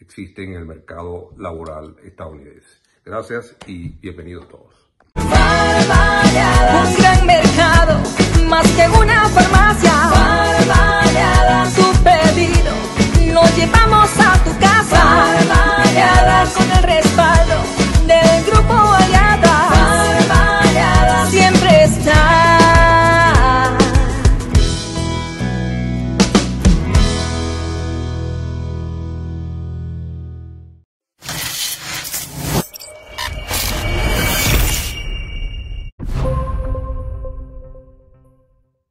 existen en el mercado laboral estadounidense. Gracias y bienvenidos todos. A.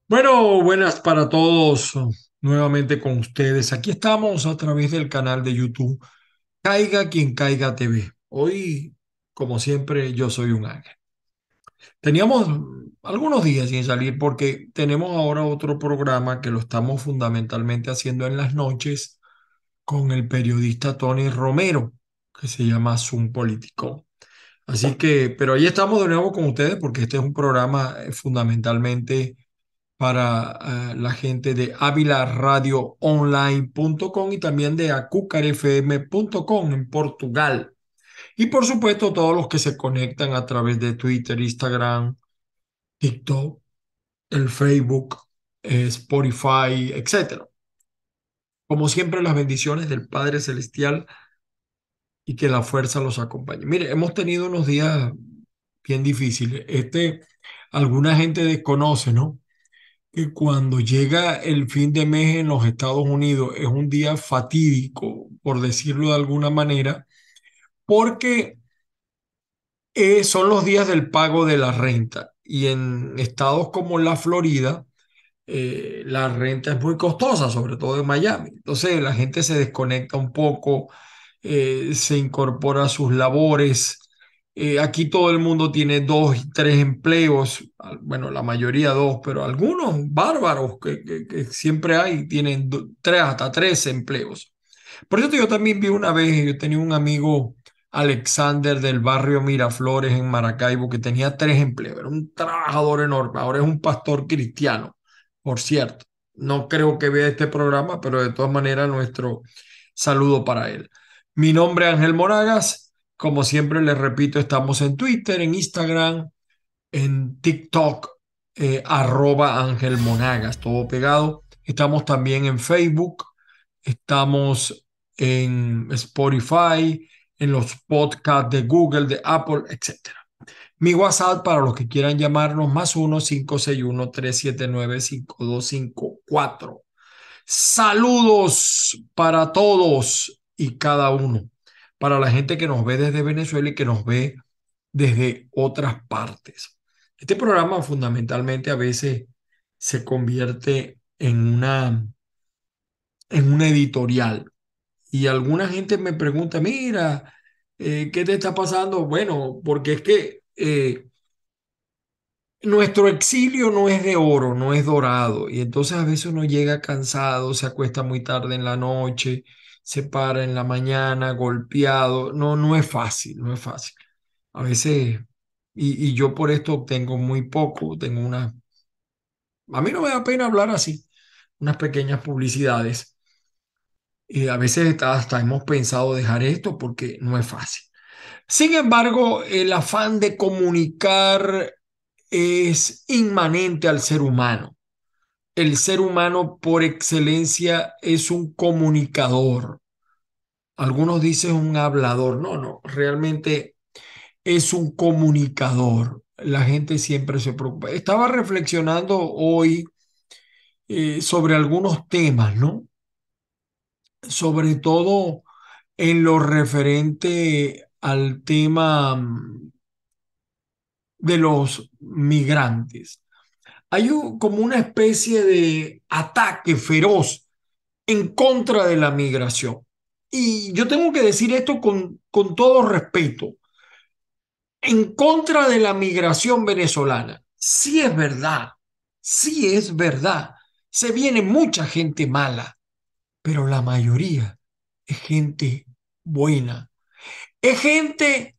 Bueno, buenas para todos. Nuevamente con ustedes. Aquí estamos a través del canal de YouTube Caiga quien caiga TV. Hoy, como siempre, yo soy un ángel. Teníamos algunos días sin salir porque tenemos ahora otro programa que lo estamos fundamentalmente haciendo en las noches con el periodista Tony Romero, que se llama Zoom Político. Así que, pero ahí estamos de nuevo con ustedes porque este es un programa eh, fundamentalmente para eh, la gente de avilaradioonline.com y también de acucarfm.com en Portugal. Y por supuesto, todos los que se conectan a través de Twitter, Instagram, TikTok, el Facebook, eh, Spotify, etc. Como siempre, las bendiciones del Padre Celestial y que la fuerza los acompañe. Mire, hemos tenido unos días bien difíciles. Este, alguna gente desconoce, ¿no? Que cuando llega el fin de mes en los Estados Unidos es un día fatídico, por decirlo de alguna manera, porque eh, son los días del pago de la renta. Y en estados como la Florida, eh, la renta es muy costosa, sobre todo en Miami. Entonces la gente se desconecta un poco, eh, se incorpora a sus labores eh, aquí todo el mundo tiene dos tres empleos, bueno, la mayoría dos, pero algunos bárbaros que, siempre hay tienen tres hasta tres empleos. Por eso yo también vi una vez, yo tenía un amigo Alexander del barrio Miraflores en Maracaibo que tenía tres empleos, era un trabajador enorme, ahora es un pastor cristiano, por cierto. No creo que vea este programa, pero de todas maneras nuestro saludo para él. Mi nombre es Ángel Moragas como siempre les repito, estamos en Twitter, en Instagram, en TikTok, eh, arroba Ángel Monagas, todo pegado. Estamos también en Facebook, estamos en Spotify, en los podcasts de Google, de Apple, etc. Mi WhatsApp para los que quieran llamarnos más 1-561-379-5254. Saludos para todos y cada uno para la gente que nos ve desde Venezuela y que nos ve desde otras partes. Este programa fundamentalmente a veces se convierte en una, en una editorial. Y alguna gente me pregunta, mira, eh, ¿qué te está pasando? Bueno, porque es que eh, nuestro exilio no es de oro, no es dorado. Y entonces a veces uno llega cansado, se acuesta muy tarde en la noche se para en la mañana golpeado. No, no es fácil, no es fácil. A veces, y, yo por esto obtengo muy poco, tengo una... A mí no me da pena hablar así, unas pequeñas publicidades. Y a veces hasta hemos pensado dejar esto porque no es fácil. Sin embargo, el afán de comunicar es inmanente al ser humano el ser humano por excelencia es un comunicador. algunos dicen un hablador. No, no, realmente es un comunicador. La gente siempre se preocupa. Estaba reflexionando hoy eh, sobre algunos temas, ¿no? Sobre todo en lo referente al tema mm, de los migrantes. Hay como una especie de ataque feroz en contra de la migración. Y yo tengo que decir esto con, con todo respeto. En contra de la migración venezolana. Sí es verdad, sí es verdad. Se viene mucha gente mala, pero la mayoría es gente buena. Es gente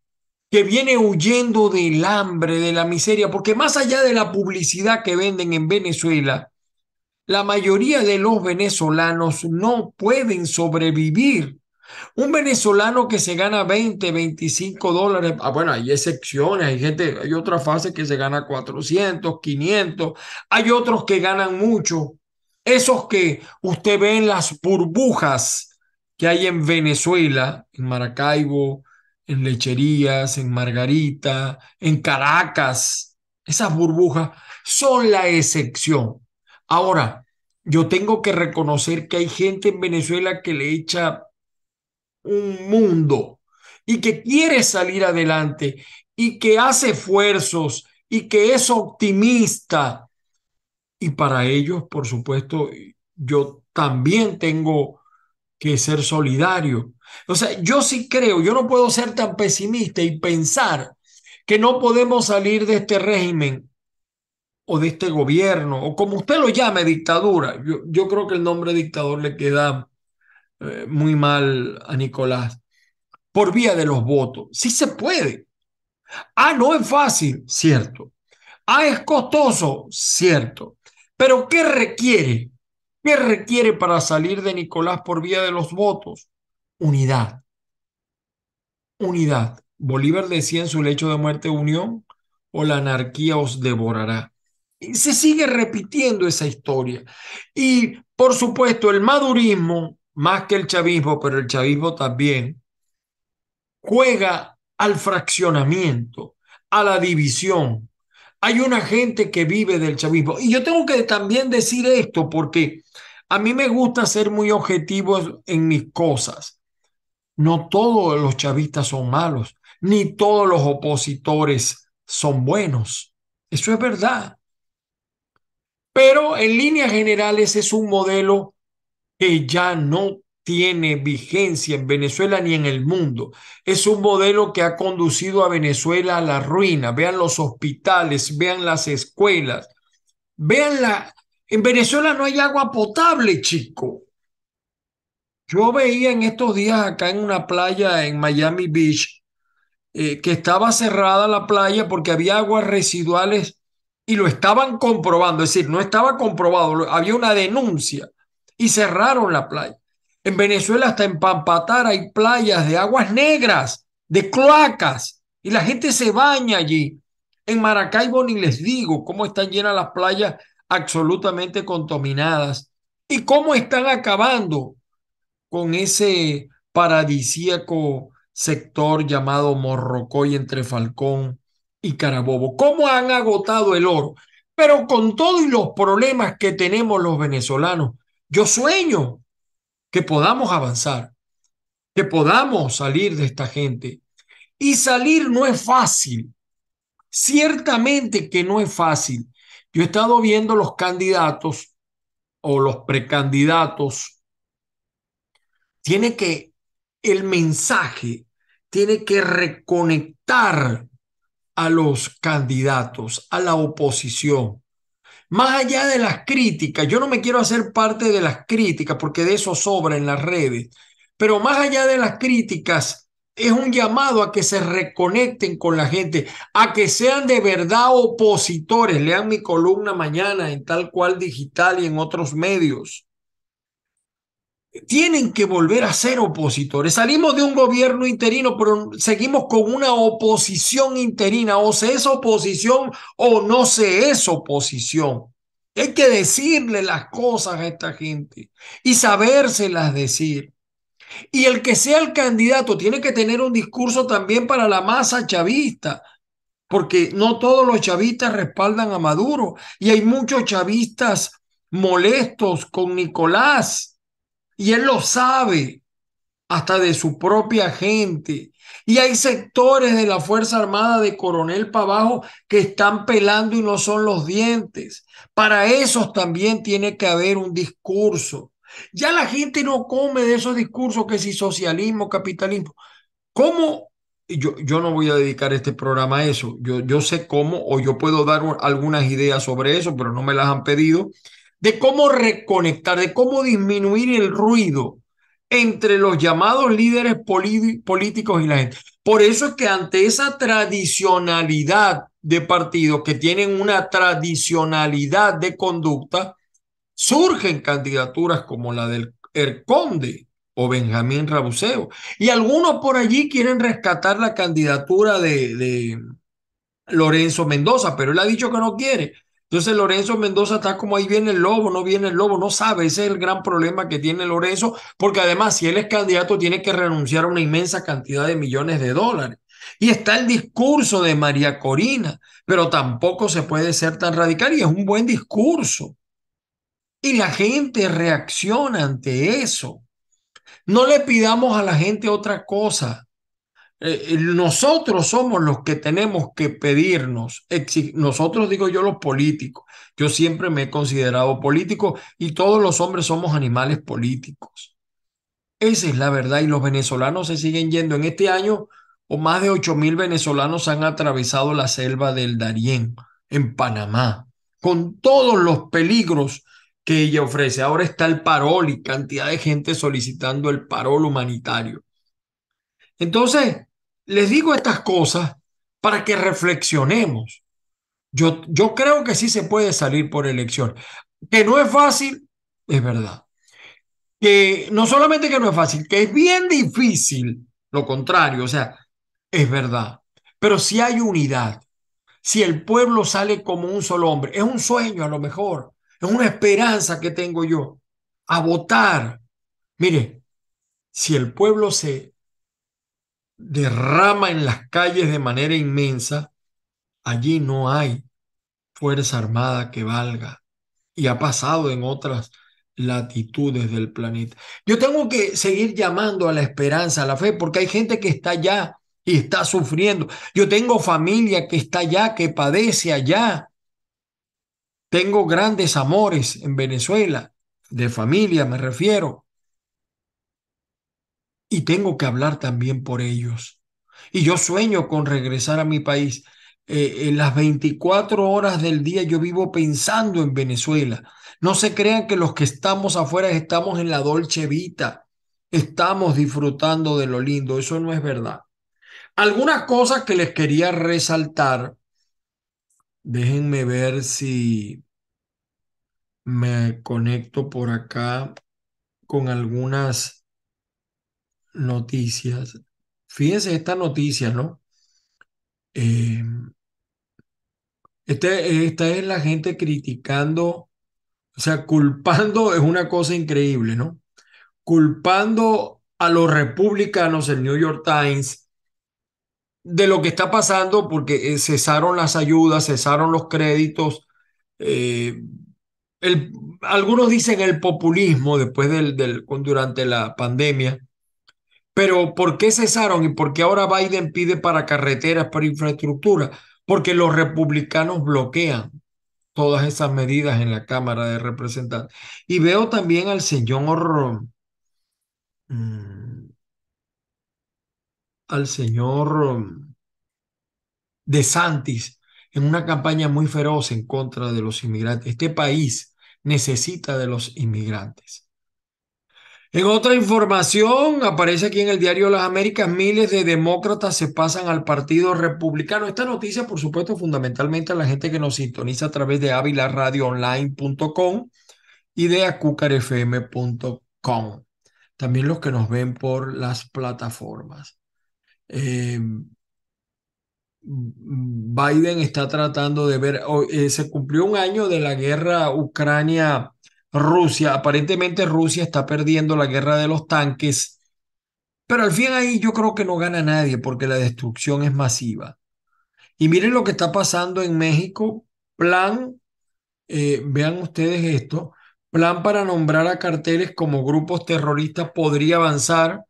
que viene huyendo del hambre, de la miseria, porque más allá de la publicidad que venden en Venezuela, la mayoría de los venezolanos no pueden sobrevivir un venezolano que se gana 20, 25 dólares, ah, bueno, hay excepciones, hay gente, hay otra fase que se gana 400, 500, hay otros que ganan mucho. Esos que usted ve en las burbujas que hay en Venezuela, en Maracaibo, en Lecherías, en Margarita, en Caracas, esas burbujas son la excepción. Ahora, yo tengo que reconocer que hay gente en Venezuela que le echa un mundo y que quiere salir adelante y que hace esfuerzos y que es optimista. Y para ellos, por supuesto, yo también tengo que ser solidario. O sea, yo sí creo, yo no puedo ser tan pesimista y pensar que no podemos salir de este régimen o de este gobierno, o como usted lo llame, dictadura. Yo, yo creo que el nombre dictador le queda eh, muy mal a Nicolás, por vía de los votos. Sí se puede. Ah, no es fácil, cierto. Ah, es costoso, cierto. Pero ¿qué requiere? ¿Qué requiere para salir de Nicolás por vía de los votos? Unidad. Unidad. Bolívar decía en su lecho de muerte unión o la anarquía os devorará. Y se sigue repitiendo esa historia. Y por supuesto, el madurismo más que el chavismo, pero el chavismo también, juega al fraccionamiento, a la división. Hay una gente que vive del chavismo. Y yo tengo que también decir esto porque a mí me gusta ser muy objetivo en mis cosas. No todos los chavistas son malos, ni todos los opositores son buenos. Eso es verdad. Pero en líneas generales es un modelo que ya no tiene vigencia en Venezuela ni en el mundo. Es un modelo que ha conducido a Venezuela a la ruina. Vean los hospitales, vean las escuelas, vean la... En Venezuela no hay agua potable, chico. Yo veía en estos días acá en una playa en Miami Beach eh, que estaba cerrada la playa porque había aguas residuales y lo estaban comprobando, es decir, no estaba comprobado, había una denuncia y cerraron la playa. En Venezuela hasta en Pampatar hay playas de aguas negras, de cloacas, y la gente se baña allí. En Maracaibo ni les digo cómo están llenas las playas absolutamente contaminadas y cómo están acabando con ese paradisíaco sector llamado Morrocoy entre Falcón y Carabobo. ¿Cómo han agotado el oro? Pero con todos los problemas que tenemos los venezolanos, yo sueño que podamos avanzar, que podamos salir de esta gente. Y salir no es fácil. Ciertamente que no es fácil. Yo he estado viendo los candidatos o los precandidatos. Tiene que, el mensaje tiene que reconectar a los candidatos, a la oposición. Más allá de las críticas, yo no me quiero hacer parte de las críticas porque de eso sobra en las redes, pero más allá de las críticas, es un llamado a que se reconecten con la gente, a que sean de verdad opositores. Lean mi columna mañana en tal cual digital y en otros medios tienen que volver a ser opositores. Salimos de un gobierno interino, pero seguimos con una oposición interina. O se es oposición o no se es oposición. Hay que decirle las cosas a esta gente y sabérselas decir. Y el que sea el candidato tiene que tener un discurso también para la masa chavista, porque no todos los chavistas respaldan a Maduro y hay muchos chavistas molestos con Nicolás y él lo sabe hasta de su propia gente. Y hay sectores de la Fuerza Armada de Coronel para abajo que están pelando y no son los dientes. Para esos también tiene que haber un discurso. Ya la gente no come de esos discursos que si socialismo, capitalismo. ¿Cómo? Yo, yo no voy a dedicar este programa a eso. Yo, yo sé cómo, o yo puedo dar algunas ideas sobre eso, pero no me las han pedido, de cómo reconectar, de cómo disminuir el ruido entre los llamados líderes políticos y la gente. Por eso es que ante esa tradicionalidad de partidos que tienen una tradicionalidad de conducta, surgen candidaturas como la del el Conde o Benjamín Rabuseo. Y algunos por allí quieren rescatar la candidatura de, de Lorenzo Mendoza, pero él ha dicho que no quiere. Entonces Lorenzo Mendoza está como ahí viene el lobo, no viene el lobo, no sabe, ese es el gran problema que tiene Lorenzo, porque además si él es candidato tiene que renunciar a una inmensa cantidad de millones de dólares. Y está el discurso de María Corina, pero tampoco se puede ser tan radical y es un buen discurso. Y la gente reacciona ante eso. No le pidamos a la gente otra cosa. Eh, nosotros somos los que tenemos que pedirnos, nosotros digo yo los políticos, yo siempre me he considerado político y todos los hombres somos animales políticos. Esa es la verdad y los venezolanos se siguen yendo. En este año, o más de 8 mil venezolanos han atravesado la selva del Darién en Panamá, con todos los peligros que ella ofrece. Ahora está el parol y cantidad de gente solicitando el parol humanitario. Entonces, les digo estas cosas para que reflexionemos. Yo, yo creo que sí se puede salir por elección. Que no es fácil, es verdad. Que no solamente que no es fácil, que es bien difícil, lo contrario, o sea, es verdad. Pero si hay unidad, si el pueblo sale como un solo hombre, es un sueño a lo mejor, es una esperanza que tengo yo, a votar. Mire, si el pueblo se derrama en las calles de manera inmensa, allí no hay fuerza armada que valga. Y ha pasado en otras latitudes del planeta. Yo tengo que seguir llamando a la esperanza, a la fe, porque hay gente que está allá y está sufriendo. Yo tengo familia que está allá, que padece allá. Tengo grandes amores en Venezuela, de familia me refiero y tengo que hablar también por ellos. Y yo sueño con regresar a mi país. Eh, en las 24 horas del día yo vivo pensando en Venezuela. No se crean que los que estamos afuera estamos en la dolce vita, estamos disfrutando de lo lindo. Eso no es verdad. Algunas cosas que les quería resaltar. Déjenme ver si me conecto por acá con algunas noticias. Fíjense esta noticia, ¿no? Eh, este, esta es la gente criticando, o sea, culpando, es una cosa increíble, ¿no? Culpando a los republicanos, el New York Times, de lo que está pasando porque eh, cesaron las ayudas, cesaron los créditos. Eh, algunos dicen el populismo después del, del, durante la pandemia pero ¿por qué cesaron y por qué ahora Biden pide para carreteras, para infraestructura? Porque los republicanos bloquean todas esas medidas en la Cámara de Representantes. Y veo también al señor, mm, al señor mm, De Santis en una campaña muy feroz en contra de los inmigrantes. Este país necesita de los inmigrantes. En otra información, aparece aquí en el diario Las Américas, miles de demócratas se pasan al Partido Republicano. Esta noticia, por supuesto, fundamentalmente a la gente que nos sintoniza a través de avilaradioonline.com y de acucarfm.com. También los que nos ven por las plataformas. Eh, Biden está tratando de ver, eh, se cumplió un año de la guerra Ucrania Rusia, aparentemente Rusia está perdiendo la guerra de los tanques Pero al fin ahí yo creo que no gana nadie porque la destrucción es masiva. Y miren lo que está pasando en México. Plan, eh, vean ustedes esto, plan para nombrar a carteles como grupos terroristas podría avanzar,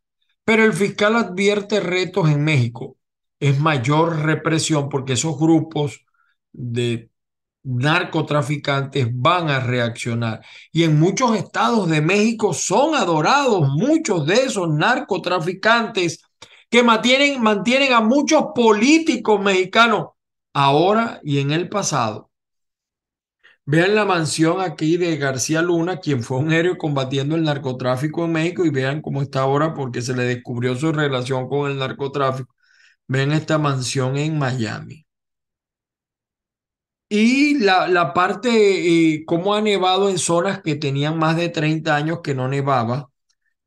pero el fiscal advierte retos en México. Es mayor represión porque esos grupos de narcotraficantes van a reaccionar. Y en muchos estados de México son adorados muchos de esos narcotraficantes que mantienen, mantienen a muchos políticos mexicanos ahora y en el pasado. Vean la mansión aquí de García Luna, quien fue un héroe combatiendo el narcotráfico en México y vean cómo está ahora porque se le descubrió su relación con el narcotráfico. Vean esta mansión en Miami. Y la, la parte, eh, cómo ha nevado en zonas que tenían más de 30 años que no nevaba.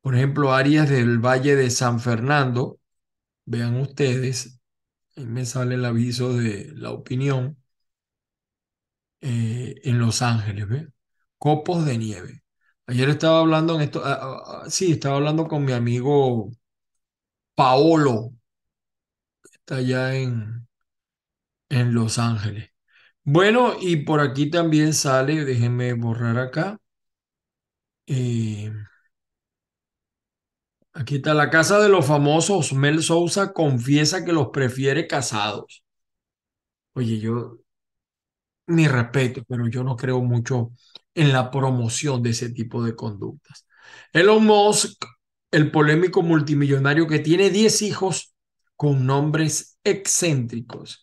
Por ejemplo, áreas del Valle de San Fernando. Vean ustedes, ahí me sale el aviso de la opinión. Eh, en Los Ángeles, ¿ve? Copos de nieve. Ayer estaba hablando en esto, ah, ah, ah, sí, estaba hablando con mi amigo Paolo, que está allá en, en Los Ángeles. Bueno, y por aquí también sale, déjenme borrar acá. Eh, aquí está la casa de los famosos. Mel Sousa confiesa que los prefiere casados. Oye, yo, mi respeto, pero yo no creo mucho en la promoción de ese tipo de conductas. Elon Musk, el polémico multimillonario que tiene 10 hijos con nombres excéntricos.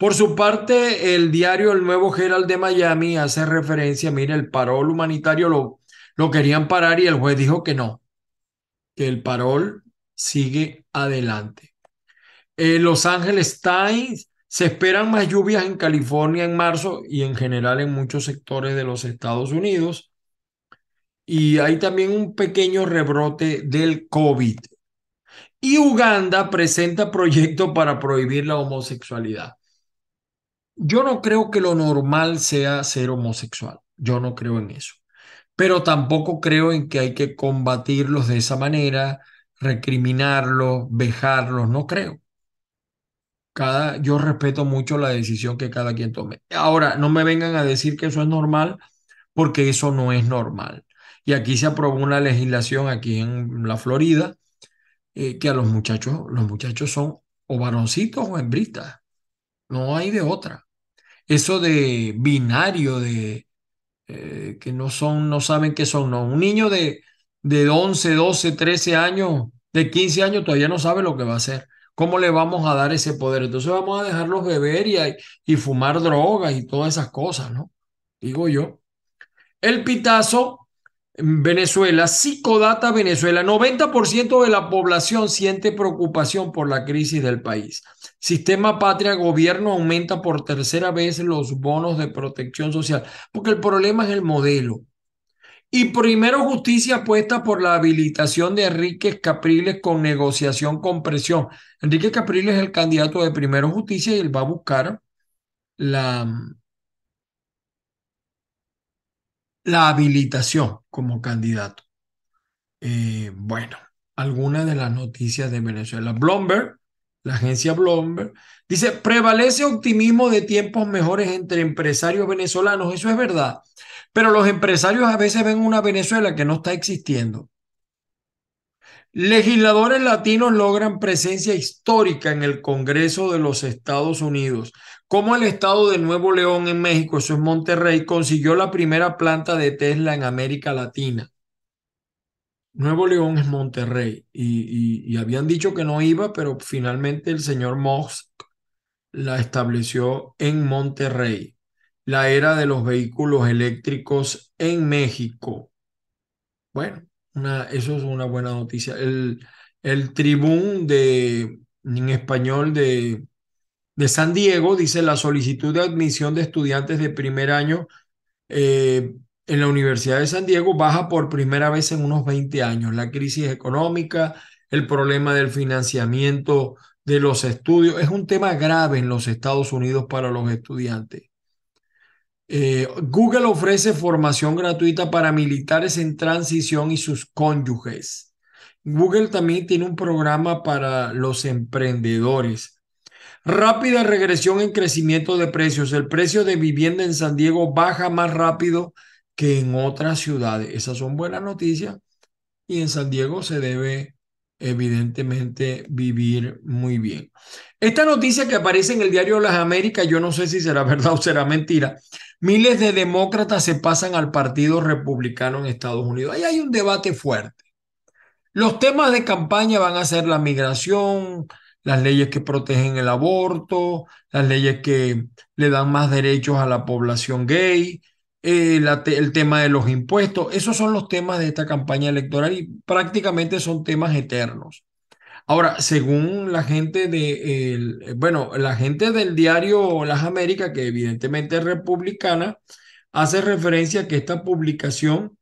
Por su parte, el diario El Nuevo Herald de Miami hace referencia, mire, el parol humanitario lo, lo querían parar y el juez dijo que no, que el parol sigue adelante. Eh, Los Angeles Times se esperan más lluvias en California en marzo y en general en muchos sectores de los Estados Unidos. Y hay también un pequeño rebrote del COVID. Y Uganda presenta proyecto para prohibir la homosexualidad. Yo no creo que lo normal sea ser homosexual. Yo no creo en eso. Pero tampoco creo en que hay que combatirlos de esa manera, recriminarlos, vejarlos. No creo. Cada, yo respeto mucho la decisión que cada quien tome. Ahora, no me vengan a decir que eso es normal, porque eso no es normal. Y aquí se aprobó una legislación aquí en la Florida eh, que a los muchachos, los muchachos son o varoncitos o hembritas. No hay de otra eso de binario, de eh, que no son, no saben qué son, no. Un niño de, de 11, 12, 13 años, de 15 años, todavía no sabe lo que va a hacer. ¿Cómo le vamos a dar ese poder? Entonces vamos a dejarlos beber y, y fumar drogas y todas esas cosas, ¿no? Digo yo. El pitazo Venezuela, Psicodata Venezuela, 90% de la población siente preocupación por la crisis del país. Sistema Patria, gobierno aumenta por tercera vez los bonos de protección social, porque el problema es el modelo. Y primero justicia apuesta por la habilitación de Enrique Capriles con negociación con presión. Enrique Capriles es el candidato de primero justicia y él va a buscar la, la habilitación como candidato. Eh, bueno, algunas de las noticias de Venezuela. Bloomberg, la agencia Bloomberg, dice, prevalece optimismo de tiempos mejores entre empresarios venezolanos. Eso es verdad. Pero los empresarios a veces ven una Venezuela que no está existiendo. Legisladores latinos logran presencia histórica en el Congreso de los Estados Unidos. Como el estado de Nuevo León en México, eso es Monterrey, consiguió la primera planta de Tesla en América Latina. Nuevo León es Monterrey y, habían dicho que no iba, pero finalmente el señor Musk la estableció en Monterrey, la era de los vehículos eléctricos en México. Bueno, eso es una buena noticia. El, el tribún de, en español de, de San Diego dice la solicitud de admisión de estudiantes de primer año eh, en la Universidad de San Diego baja por primera vez en unos 20 años. La crisis económica, el problema del financiamiento de los estudios, es un tema grave en los Estados Unidos para los estudiantes. Eh, Google ofrece formación gratuita para militares en transición y sus cónyuges. Google también tiene un programa para los emprendedores. Rápida regresión en crecimiento de precios. El precio de vivienda en San Diego baja más rápido que en otras ciudades. Esas son buenas noticias. Y en San Diego se debe evidentemente vivir muy bien. Esta noticia que aparece en el diario Las Américas, yo no sé si será verdad o será mentira. Miles de demócratas se pasan al Partido Republicano en Estados Unidos. Ahí hay un debate fuerte. Los temas de campaña van a ser la migración, las leyes que protegen el aborto, las leyes que le dan más derechos a la población gay, eh, el tema de los impuestos. Esos son los temas de esta campaña electoral y prácticamente son temas eternos. Ahora, según la gente de, bueno, la gente del diario Las Américas, que evidentemente es republicana, hace referencia a que esta publicación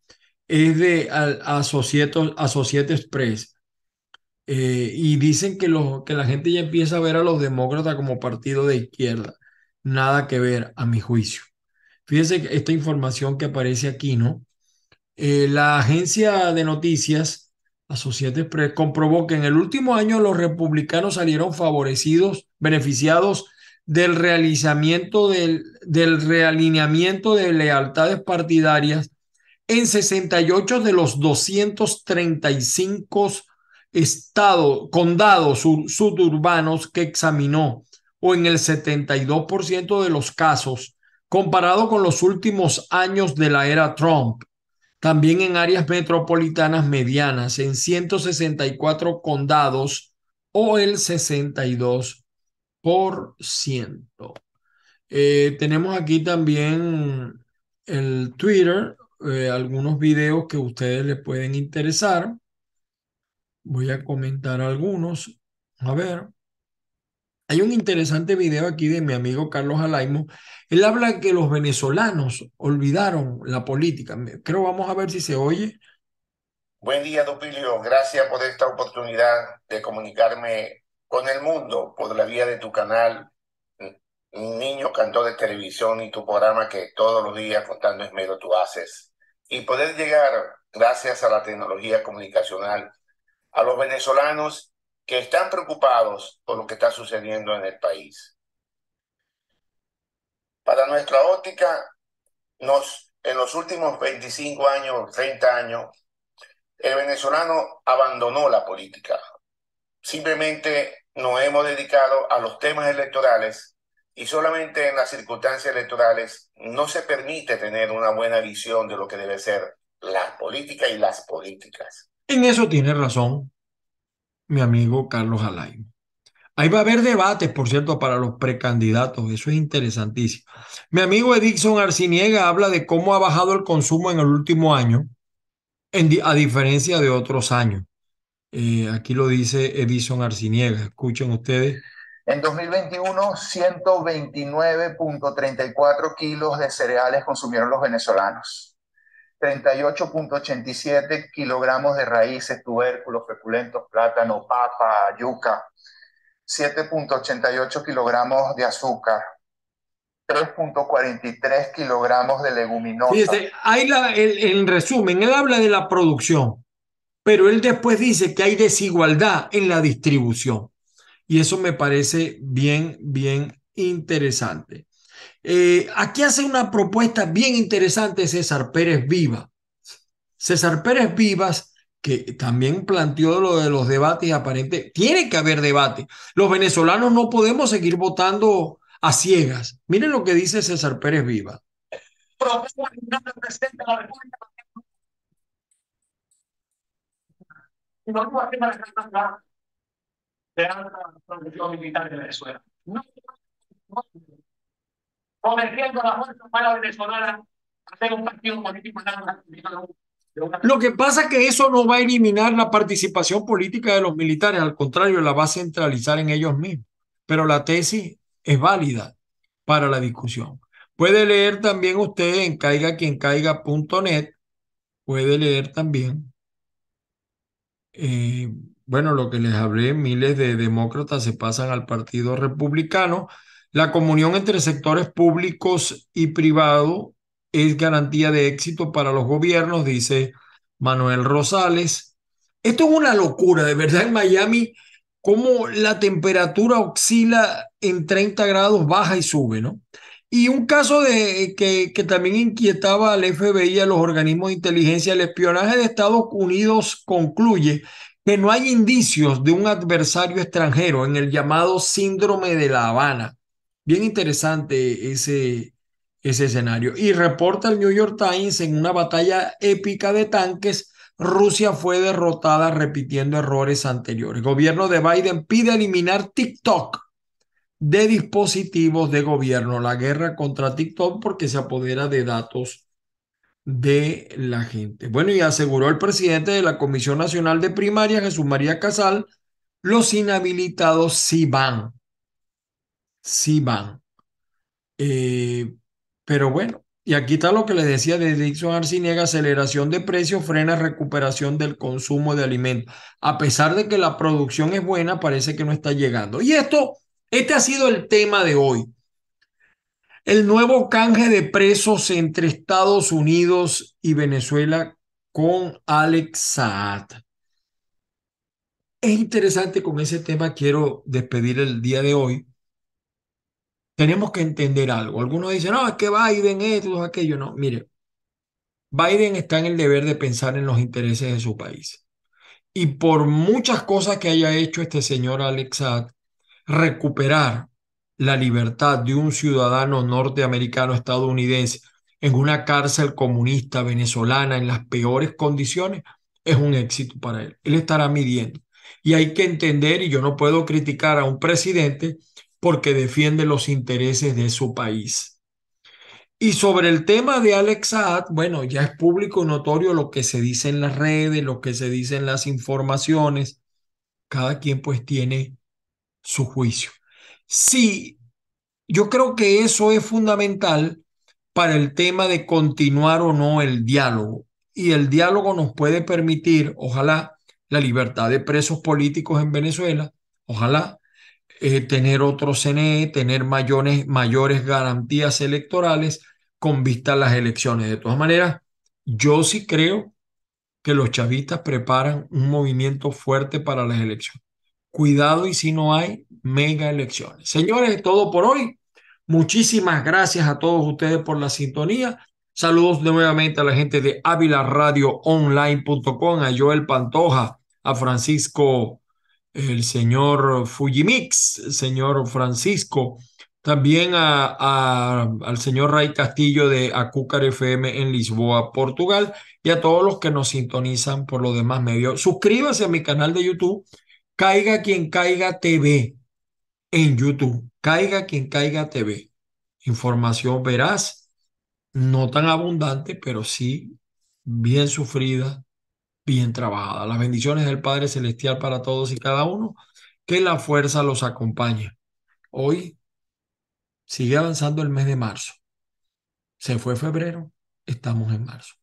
es de Associated, Associated Press. Eh, y dicen que, que la gente ya empieza a ver a los demócratas como partido de izquierda. Nada que ver, a mi juicio. Fíjense esta información que aparece aquí, ¿no? Eh, la agencia de noticias Associated Press comprobó que en el último año los republicanos salieron favorecidos, beneficiados del realizamiento del, del realineamiento de lealtades partidarias en 68 de los 235 estados, condados suburbanos que examinó, o en el 72% de los casos, comparado con los últimos años de la era Trump. También en áreas metropolitanas medianas, en 164 condados o el 62%. Eh, tenemos aquí también el Twitter, eh, algunos videos que ustedes les pueden interesar. Voy a comentar algunos. A ver. Hay un interesante video aquí de mi amigo Carlos Alaimo. Él habla que los venezolanos olvidaron la política. Creo vamos a ver si se oye. Buen día, Dupilio. Gracias por esta oportunidad de comunicarme con el mundo por la vía de tu canal Niño Cantor de Televisión y tu programa que todos los días contando esmero tú haces. Y poder llegar, gracias a la tecnología comunicacional, a los venezolanos que están preocupados por lo que está sucediendo en el país. Para nuestra óptica, en los últimos 25 años, 30 años, el venezolano abandonó la política. Simplemente nos hemos dedicado a los temas electorales y solamente en las circunstancias electorales no se permite tener una buena visión de lo que debe ser la política y las políticas. En eso tiene razón mi amigo Carlos Alain. Ahí va a haber debates, por cierto, para los precandidatos. Eso es interesantísimo. Mi amigo Edison Arciniega habla de cómo ha bajado el consumo en el último año, a diferencia de otros años. Eh, aquí lo dice Edison Arciniega. Escuchen ustedes. En 2021, 129.34 kilos de cereales consumieron los venezolanos. 38.87 kilogramos de raíces, tubérculos, feculentos, plátano, papa, yuca, 7.88 kilogramos de azúcar, 3.43 kilogramos de leguminosas. Fíjese, ahí la, en resumen, él habla de la producción, pero él después dice que hay desigualdad en la distribución. Y eso me parece bien, bien interesante. Eh, aquí hace una propuesta bien interesante César Pérez Viva. César Pérez Vivas, que también planteó lo de los debates aparentes, tiene que haber debate. Los venezolanos no podemos seguir votando a ciegas. Miren lo que dice César Pérez Viva. Venezuela a la fuerza venezolana hacer un partido político lo que pasa es que eso no va a eliminar la participación política de los militares, al contrario, la va a centralizar en ellos mismos. Pero la tesis es válida para la discusión. Puede leer también usted en caigaquiencaiga.net, puede leer también, eh, bueno, lo que les hablé, miles de demócratas se pasan al Partido Republicano la comunión entre sectores públicos y privados es garantía de éxito para los gobiernos, dice Manuel Rosales. Esto es una locura, de verdad, en Miami, cómo la temperatura oscila en 30 grados, baja y sube, ¿no? Y un caso de, que, que también inquietaba al FBI a los organismos de inteligencia, el espionaje de Estados Unidos concluye que no hay indicios de un adversario extranjero en el llamado síndrome de La Habana. Bien interesante ese, ese escenario. Y reporta el New York Times en una batalla épica de tanques, Rusia fue derrotada repitiendo errores anteriores. El gobierno de Biden pide eliminar TikTok de dispositivos de gobierno. La guerra contra TikTok porque se apodera de datos de la gente. Bueno, y aseguró el presidente de la Comisión Nacional de Primaria, Jesús María Casal, los inhabilitados sí van. Sí van. Eh, pero bueno, y aquí está lo que le decía de Dixon Arciniega, aceleración de precios frena recuperación del consumo de alimentos. A pesar de que la producción es buena, parece que no está llegando. Y esto, este ha sido el tema de hoy. El nuevo canje de presos entre Estados Unidos y Venezuela con Alex Saad. Es interesante con ese tema, quiero despedir el día de hoy tenemos que entender algo. Algunos dicen, no, es que Biden esto, aquello. No, mire, Biden está en el deber de pensar en los intereses de su país. Y por muchas cosas que haya hecho este señor Alex recuperar la libertad de un ciudadano norteamericano estadounidense en una cárcel comunista venezolana en las peores condiciones es un éxito para él. Él estará midiendo. Y hay que entender, y yo no puedo criticar a un presidente porque defiende los intereses de su país. Y sobre el tema de Alex Saad, bueno, ya es público y notorio lo que se dice en las redes, lo que se dice en las informaciones. Cada quien pues tiene su juicio. Sí, yo creo que eso es fundamental para el tema de continuar o no el diálogo. Y el diálogo nos puede permitir, ojalá, la libertad de presos políticos en Venezuela, ojalá, eh, tener otro CNE, tener mayores, mayores garantías electorales con vista a las elecciones. De todas maneras, yo sí creo que los chavistas preparan un movimiento fuerte para las elecciones. Cuidado y si no hay mega elecciones. Señores, todo por hoy. Muchísimas gracias a todos ustedes por la sintonía. Saludos nuevamente a la gente de avilaradioonline.com, a Joel Pantoja, a Francisco el señor Fujimix, el señor Francisco, también a, al señor Ray Castillo de Acúcar FM en Lisboa, Portugal, y a todos los que nos sintonizan por los demás medios. Suscríbase a mi canal de YouTube, Caiga quien caiga TV en YouTube, Caiga quien caiga TV. Información veraz, no tan abundante, pero sí bien sufrida bien trabajada. Las bendiciones del Padre Celestial para todos y cada uno. Que la fuerza los acompañe. Hoy sigue avanzando el mes de marzo. Se fue febrero, estamos en marzo.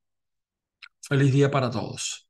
Feliz día para todos.